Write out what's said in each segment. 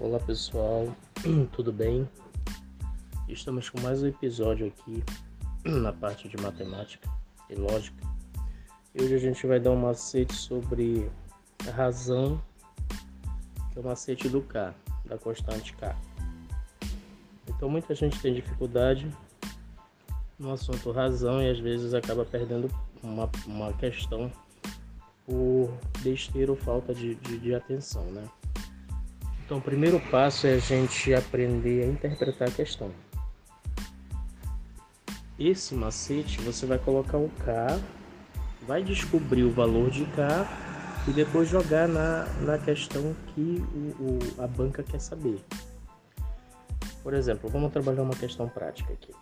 Olá pessoal, tudo bem? Estamos com mais um episódio aqui na parte de matemática e lógica. E hoje a gente vai dar um macete sobre a razão, que é o macete do K, da constante K. Então muita gente tem dificuldade no assunto razão e às vezes acaba perdendo uma, uma questão por besteira ou falta de, de, de atenção, né? Então, o primeiro passo é a gente aprender a interpretar a questão. Esse macete você vai colocar o K, vai descobrir o valor de K e depois jogar na, na questão que o, o, a banca quer saber. Por exemplo, vamos trabalhar uma questão prática aqui.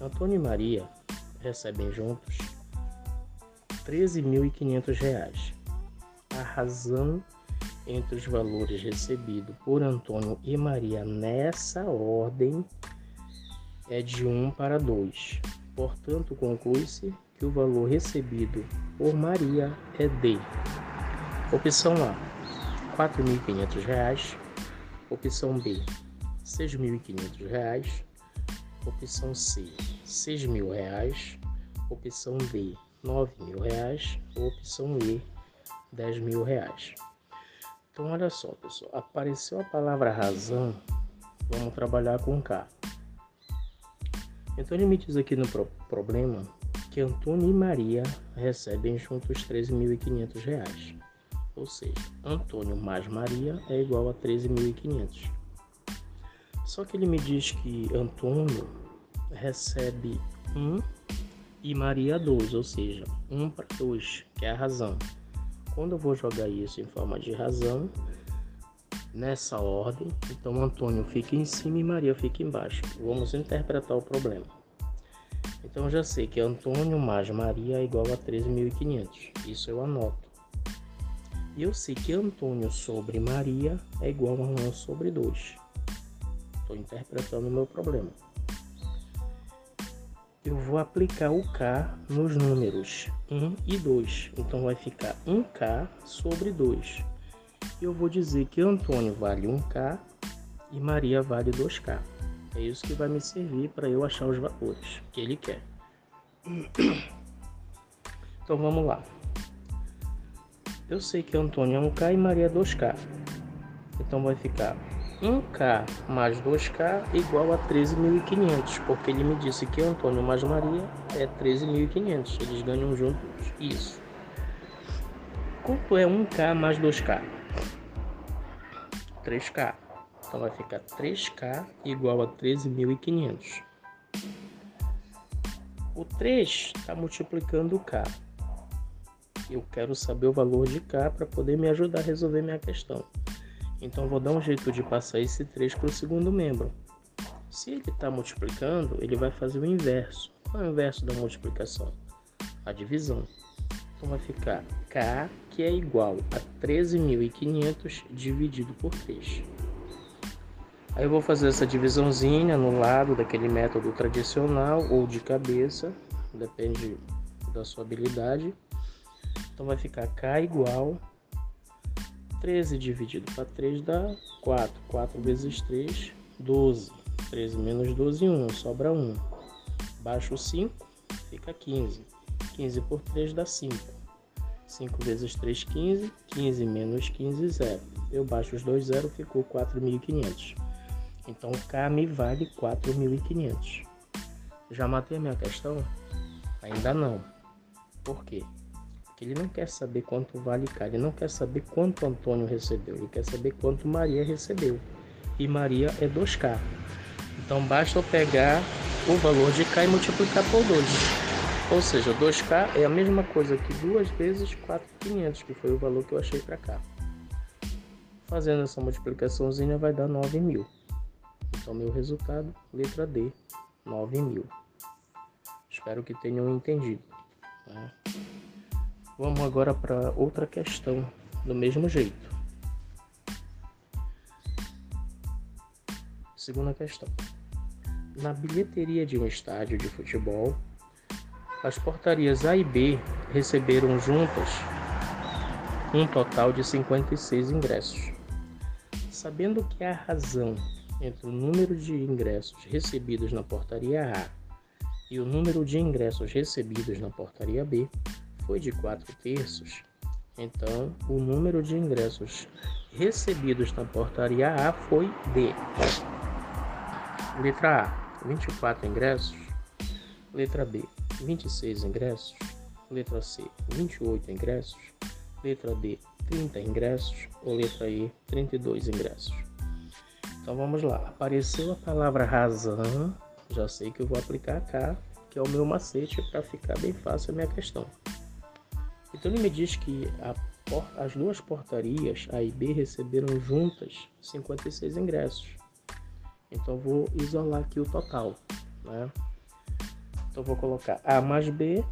Antônio e Maria recebem juntos R$ 13.500. A razão entre os valores recebidos por Antônio e Maria nessa ordem é de 1 para 2. Portanto, conclui-se que o valor recebido por Maria é de opção A, R$ 4.500, opção B, R$ 6.500, opção C, R$ 6.000, opção D, R$ 9.000, opção E, R$ 10.000. Então, olha só, pessoal. Apareceu a palavra razão, vamos trabalhar com K. Então, ele me diz aqui no pro problema que Antônio e Maria recebem juntos R$ 13.500. Ou seja, Antônio mais Maria é igual a 13.500. Só que ele me diz que Antônio recebe 1 e Maria 2, ou seja, 1 para 2, que é a razão. Quando eu vou jogar isso em forma de razão, nessa ordem, então Antônio fica em cima e Maria fica embaixo. Vamos interpretar o problema. Então já sei que Antônio mais Maria é igual a 13.500. Isso eu anoto. E eu sei que Antônio sobre Maria é igual a 1 sobre 2. Estou interpretando o meu problema eu vou aplicar o K nos números 1 e 2. Então vai ficar 1K sobre 2. Eu vou dizer que Antônio vale 1K e Maria vale 2K. É isso que vai me servir para eu achar os valores que ele quer. Então vamos lá. Eu sei que Antônio é 1K e Maria é 2K. Então vai ficar 1K mais 2K igual a 13.500, porque ele me disse que Antônio mais Maria é 13.500. Eles ganham juntos isso. Quanto é 1K mais 2K? 3K. Então vai ficar 3K igual a 13.500. O 3 está multiplicando o K. Eu quero saber o valor de K para poder me ajudar a resolver minha questão. Então vou dar um jeito de passar esse 3 para o segundo membro. Se ele está multiplicando, ele vai fazer o inverso. Qual é o inverso da multiplicação? A divisão. Então vai ficar K, que é igual a 13.500 dividido por 3. Aí eu vou fazer essa divisãozinha no lado daquele método tradicional ou de cabeça, depende da sua habilidade. Então vai ficar K igual 13 dividido para 3 dá 4. 4 vezes 3, 12. 13 menos 12, 1. Sobra 1. Baixo 5, fica 15. 15 por 3 dá 5. 5 vezes 3, 15. 15 menos 15, 0. Eu baixo os dois zeros, ficou 4.500. Então, K me vale 4.500. Já matei a minha questão? Ainda não. Por quê? Ele não quer saber quanto vale K, ele não quer saber quanto Antônio recebeu, ele quer saber quanto Maria recebeu. E Maria é 2K. Então basta eu pegar o valor de K e multiplicar por 2. Ou seja, 2K é a mesma coisa que duas vezes 4.500, que foi o valor que eu achei para cá. Fazendo essa multiplicaçãozinha vai dar 9 mil. Então meu resultado, letra D, 9 mil. Espero que tenham entendido. Né? Vamos agora para outra questão, do mesmo jeito. Segunda questão. Na bilheteria de um estádio de futebol, as portarias A e B receberam juntas um total de 56 ingressos. Sabendo que a razão entre o número de ingressos recebidos na portaria A e o número de ingressos recebidos na portaria B foi de 4 terços, então o número de ingressos recebidos na portaria A foi D. Letra A, 24 ingressos. Letra B, 26 ingressos. Letra C, 28 ingressos. Letra D, 30 ingressos. Ou letra E, 32 ingressos. Então vamos lá. Apareceu a palavra razão. Já sei que eu vou aplicar K, que é o meu macete para ficar bem fácil a minha questão. Então ele me diz que a, as duas portarias, A e B, receberam juntas 56 ingressos. Então vou isolar aqui o total. Né? Então vou colocar A mais B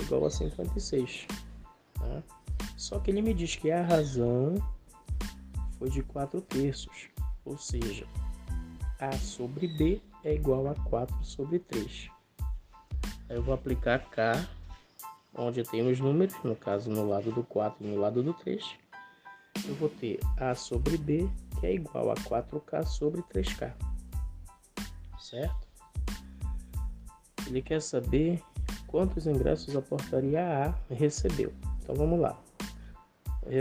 igual a 56. Né? Só que ele me diz que a razão foi de 4 terços. Ou seja, A sobre B é igual a 4 sobre 3. Aí eu vou aplicar K, onde tem os números, no caso no lado do 4 e no lado do 3. Eu vou ter A sobre B, que é igual a 4K sobre 3K. Certo? Ele quer saber quantos ingressos a portaria A recebeu. Então vamos lá.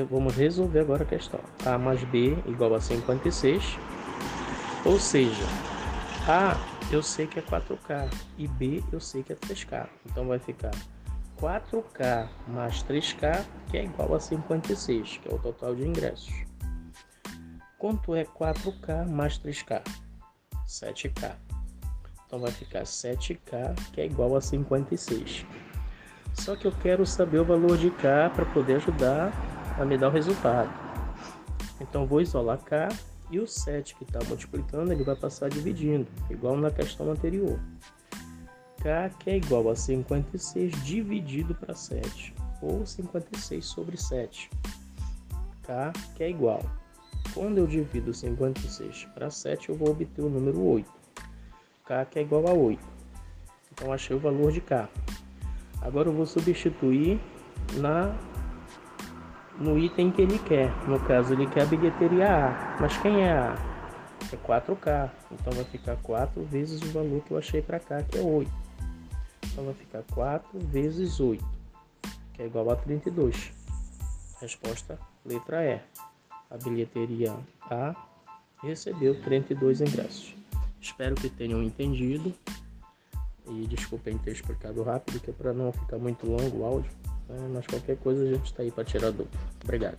Vamos resolver agora a questão. A mais B igual a 56. Ou seja, A eu sei que é 4K e B eu sei que é 3K. Então vai ficar 4K mais 3K, que é igual a 56, que é o total de ingressos. Quanto é 4K mais 3K? 7K. Então vai ficar 7K, que é igual a 56. Só que eu quero saber o valor de K para poder ajudar a me dar o resultado. Então vou isolar K e o 7 que está multiplicando ele vai passar dividindo, igual na questão anterior. K que é igual a 56 dividido para 7, ou 56 sobre 7. K que é igual. Quando eu divido 56 para 7, eu vou obter o número 8. K que é igual a 8. Então achei o valor de K. Agora eu vou substituir na no item que ele quer. No caso, ele quer a bilheteria A. Mas quem é A? É 4K. Então vai ficar 4 vezes o valor que eu achei para cá, que é 8. Então vai ficar 4 vezes 8, que é igual a 32. Resposta letra E. A bilheteria A recebeu 32 ingressos. Espero que tenham entendido. E desculpem ter explicado rápido, que é para não ficar muito longo o áudio. Né? Mas qualquer coisa a gente está aí para tirar dúvida. Obrigado.